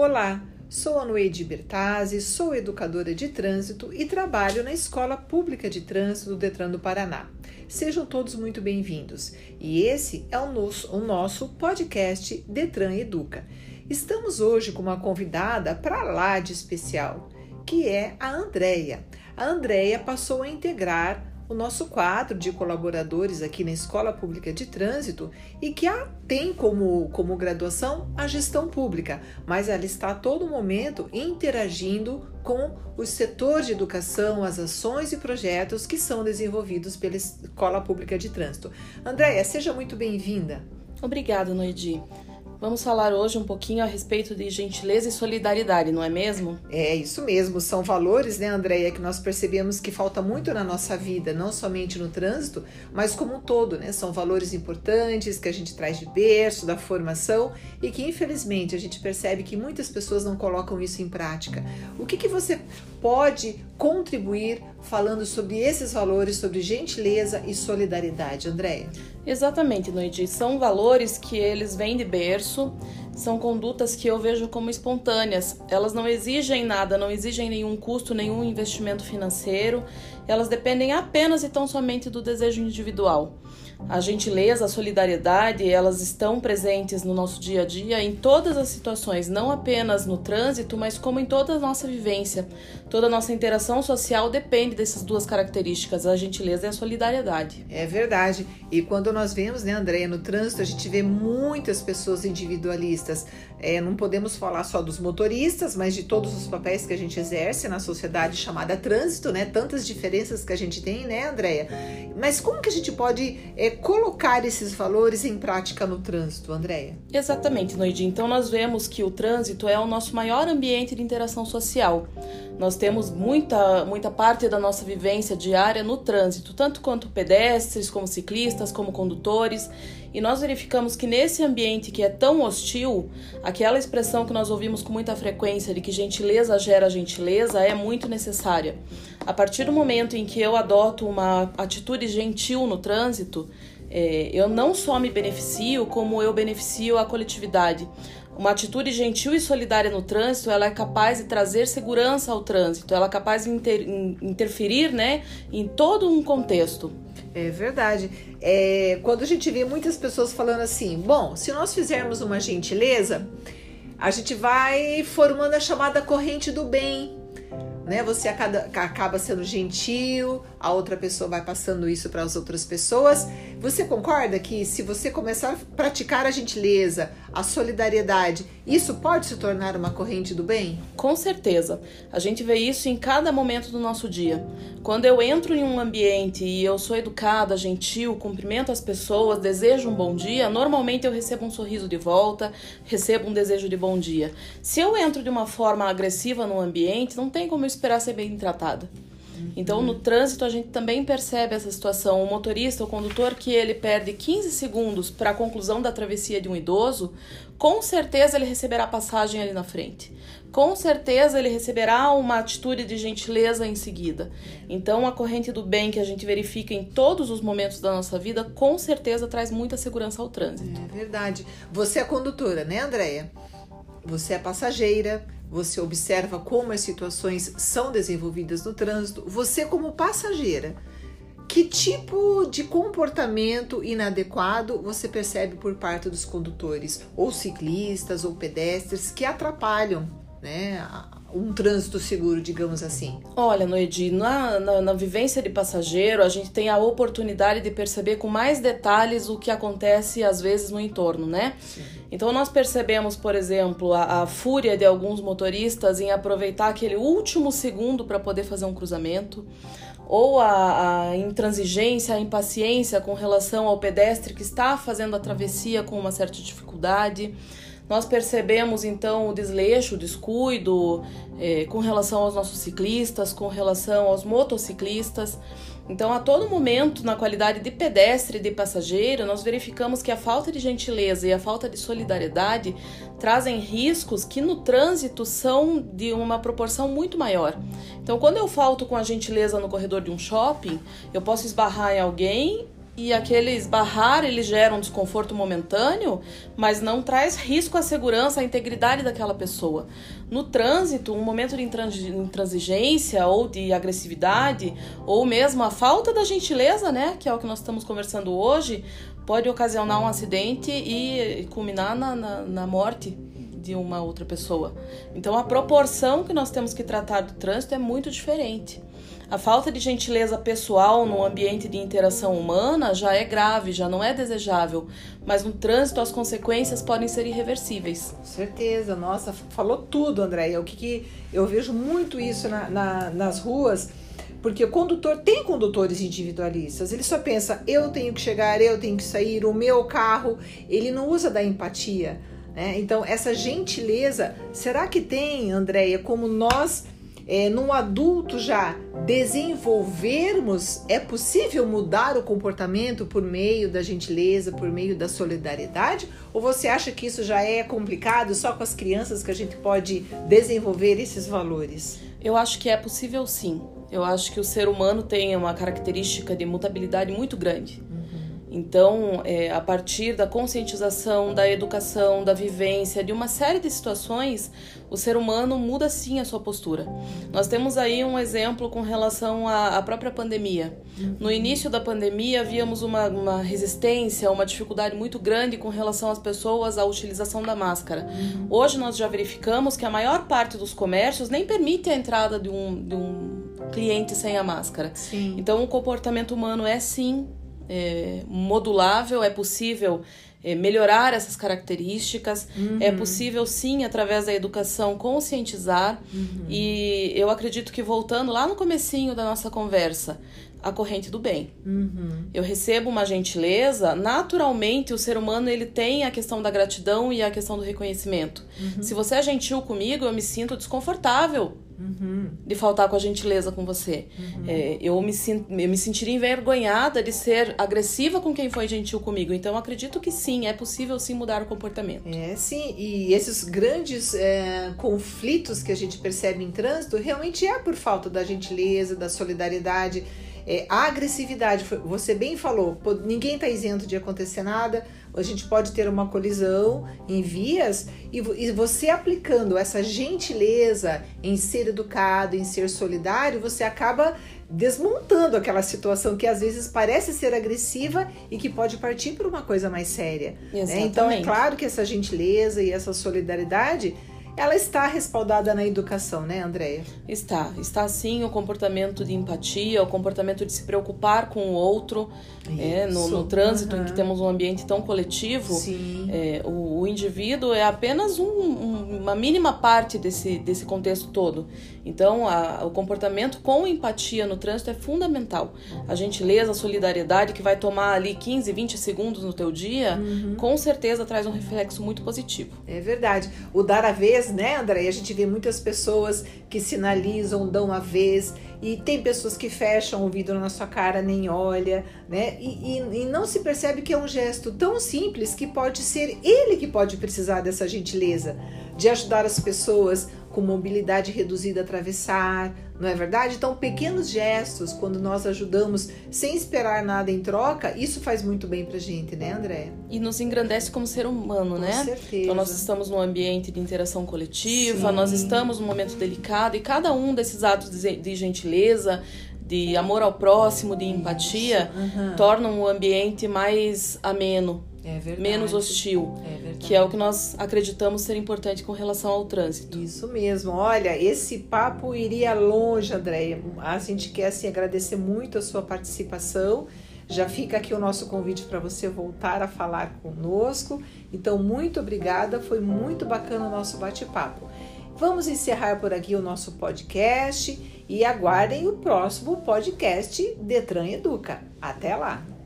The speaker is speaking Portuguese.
Olá, sou a Noede Bertazzi, sou educadora de trânsito e trabalho na Escola Pública de Trânsito do Detran do Paraná. Sejam todos muito bem-vindos. E esse é o nosso, o nosso podcast Detran Educa. Estamos hoje com uma convidada para lá de especial, que é a Andrea. A Andrea passou a integrar o nosso quadro de colaboradores aqui na Escola Pública de Trânsito e que a, tem como, como graduação a gestão pública, mas ela está a todo momento interagindo com o setor de educação, as ações e projetos que são desenvolvidos pela Escola Pública de Trânsito. Andréia, seja muito bem-vinda. Obrigada, Noedi. Vamos falar hoje um pouquinho a respeito de gentileza e solidariedade, não é mesmo? É, isso mesmo. São valores, né, Andréia, que nós percebemos que falta muito na nossa vida, não somente no trânsito, mas como um todo, né? São valores importantes que a gente traz de berço, da formação e que, infelizmente, a gente percebe que muitas pessoas não colocam isso em prática. O que, que você pode contribuir falando sobre esses valores, sobre gentileza e solidariedade, Andréia? Exatamente, Noidi. São valores que eles vêm de berço, são condutas que eu vejo como espontâneas. Elas não exigem nada, não exigem nenhum custo, nenhum investimento financeiro. Elas dependem apenas e tão somente do desejo individual. A gentileza, a solidariedade, elas estão presentes no nosso dia a dia em todas as situações, não apenas no trânsito, mas como em toda a nossa vivência. Toda a nossa interação social depende dessas duas características, a gentileza e a solidariedade. É verdade. E quando nós vemos, né, Andréia, no trânsito, a gente vê muitas pessoas individualistas. É, não podemos falar só dos motoristas, mas de todos os papéis que a gente exerce na sociedade chamada trânsito, né? Tantas diferenças que a gente tem, né, Andréia? Mas como que a gente pode é, colocar esses valores em prática no trânsito, Andréia? Exatamente, Noidi. Então nós vemos que o trânsito é o nosso maior ambiente de interação social. Nós temos muita, muita parte da nossa vivência diária no trânsito, tanto quanto pedestres, como ciclistas, como condutores. E nós verificamos que nesse ambiente que é tão hostil, aquela expressão que nós ouvimos com muita frequência de que gentileza gera gentileza é muito necessária. A partir do momento em que eu adoto uma atitude gentil no trânsito, é, eu não só me beneficio, como eu beneficio a coletividade. Uma atitude gentil e solidária no trânsito, ela é capaz de trazer segurança ao trânsito, ela é capaz de inter, interferir né, em todo um contexto. É verdade. É, quando a gente vê muitas pessoas falando assim, bom, se nós fizermos uma gentileza, a gente vai formando a chamada corrente do bem né? Você acaba sendo gentil, a outra pessoa vai passando isso para as outras pessoas. Você concorda que se você começar a praticar a gentileza, a solidariedade, isso pode se tornar uma corrente do bem? Com certeza. A gente vê isso em cada momento do nosso dia. Quando eu entro em um ambiente e eu sou educada, gentil, cumprimento as pessoas, desejo um bom dia, normalmente eu recebo um sorriso de volta, recebo um desejo de bom dia. Se eu entro de uma forma agressiva no ambiente, não tem como eu esperar ser bem tratada. Então, no trânsito, a gente também percebe essa situação. O motorista, o condutor, que ele perde 15 segundos para a conclusão da travessia de um idoso, com certeza ele receberá passagem ali na frente. Com certeza ele receberá uma atitude de gentileza em seguida. Então, a corrente do bem que a gente verifica em todos os momentos da nossa vida, com certeza traz muita segurança ao trânsito. É verdade. Você é condutora, né, Andréia? Você é passageira você observa como as situações são desenvolvidas no trânsito, você, como passageira, que tipo de comportamento inadequado você percebe por parte dos condutores, ou ciclistas, ou pedestres, que atrapalham né, um trânsito seguro, digamos assim? Olha, Noedi, na, na, na, vivência de passageiro, a gente tem a oportunidade de perceber com mais detalhes o que acontece às vezes no entorno, né? Sim. Então nós percebemos, por exemplo, a, a fúria de alguns motoristas em aproveitar aquele último segundo para poder fazer um cruzamento ou a, a, intransigência, a impaciência com relação ao pedestre que está fazendo a travessia com uma certa dificuldade. Nós percebemos então o desleixo, o descuido eh, com relação aos nossos ciclistas, com relação aos motociclistas. Então, a todo momento, na qualidade de pedestre e de passageiro, nós verificamos que a falta de gentileza e a falta de solidariedade trazem riscos que no trânsito são de uma proporção muito maior. Então, quando eu falto com a gentileza no corredor de um shopping, eu posso esbarrar em alguém e aquele esbarrar ele gera um desconforto momentâneo, mas não traz risco à segurança, à integridade daquela pessoa. No trânsito, um momento de intransigência ou de agressividade, ou mesmo a falta da gentileza, né, que é o que nós estamos conversando hoje, pode ocasionar um acidente e culminar na, na, na morte de uma outra pessoa. Então, a proporção que nós temos que tratar do trânsito é muito diferente. A falta de gentileza pessoal no ambiente de interação humana já é grave, já não é desejável, mas no trânsito as consequências podem ser irreversíveis. Com certeza, nossa, falou tudo, Andréia. O que, que eu vejo muito isso na, na, nas ruas, porque o condutor tem condutores individualistas, ele só pensa, eu tenho que chegar, eu tenho que sair, o meu carro, ele não usa da empatia. Né? Então, essa gentileza, será que tem, Andréia, como nós é, num adulto já desenvolvermos, é possível mudar o comportamento por meio da gentileza, por meio da solidariedade? Ou você acha que isso já é complicado, só com as crianças que a gente pode desenvolver esses valores? Eu acho que é possível sim. Eu acho que o ser humano tem uma característica de mutabilidade muito grande. Então, é, a partir da conscientização, da educação, da vivência, de uma série de situações, o ser humano muda sim a sua postura. Nós temos aí um exemplo com relação à, à própria pandemia. No início da pandemia, havíamos uma, uma, resistência, uma dificuldade muito grande com relação às pessoas à utilização da máscara. Hoje, nós já verificamos que a maior parte dos comércios nem permite a entrada de um, de um cliente sem a máscara. Sim. Então, o comportamento humano é sim é, modulável, é possível é, melhorar essas características, uhum. é possível sim, através da educação, conscientizar. Uhum. E eu acredito que voltando lá no comecinho da nossa conversa, a corrente do bem. Uhum. Eu recebo uma gentileza, naturalmente o ser humano ele tem a questão da gratidão e a questão do reconhecimento. Uhum. Se você é gentil comigo, eu me sinto desconfortável uhum. de faltar com a gentileza com você. Uhum. É, eu, me, eu me sentiria envergonhada de ser agressiva com quem foi gentil comigo. Então acredito que sim, é possível sim mudar o comportamento. É sim, e esses grandes é, conflitos que a gente percebe em trânsito realmente é por falta da gentileza, da solidariedade. É, a agressividade, você bem falou, ninguém está isento de acontecer nada, a gente pode ter uma colisão em vias e, e você aplicando essa gentileza em ser educado, em ser solidário, você acaba desmontando aquela situação que às vezes parece ser agressiva e que pode partir para uma coisa mais séria. Né? Então é claro que essa gentileza e essa solidariedade ela está respaldada na educação, né, Andréia? Está. Está sim o comportamento de empatia, o comportamento de se preocupar com o outro. É, no, no, trânsito, uhum. em que temos um ambiente tão coletivo, é, o, o, indivíduo é apenas um, um, uma mínima parte desse, desse contexto todo. Então, a, o comportamento com empatia no trânsito é fundamental. A gentileza, a solidariedade, que vai tomar ali 15, 20 segundos no teu dia, uhum. com certeza traz um reflexo muito positivo. É verdade. O dar a vez, né, André? A gente vê muitas pessoas que sinalizam, dão a vez e tem pessoas que fecham o vidro na sua cara, nem olha, né? E, e, e, não se percebe que é um gesto tão simples que pode ser ele que pode precisar dessa gentileza, de ajudar as pessoas com mobilidade reduzida a atravessar, não é verdade? Então, pequenos gestos, quando nós ajudamos sem esperar nada em troca, isso faz muito bem pra gente, né, André? E nos engrandece como ser humano, com né? Com certeza. Então, nós estamos num ambiente de interação coletiva, Sim. nós estamos num momento delicado e cada um desses atos de gentileza, de amor ao próximo, de empatia, uhum. tornam o ambiente mais ameno, é menos hostil, é que é o que nós acreditamos ser importante com relação ao trânsito. Isso mesmo. Olha, esse papo iria longe, Andréia. A gente quer assim, agradecer muito a sua participação. Já fica aqui o nosso convite para você voltar a falar conosco. Então, muito obrigada. Foi muito bacana o nosso bate-papo. Vamos encerrar por aqui o nosso podcast e aguardem o próximo podcast Detran Educa. Até lá!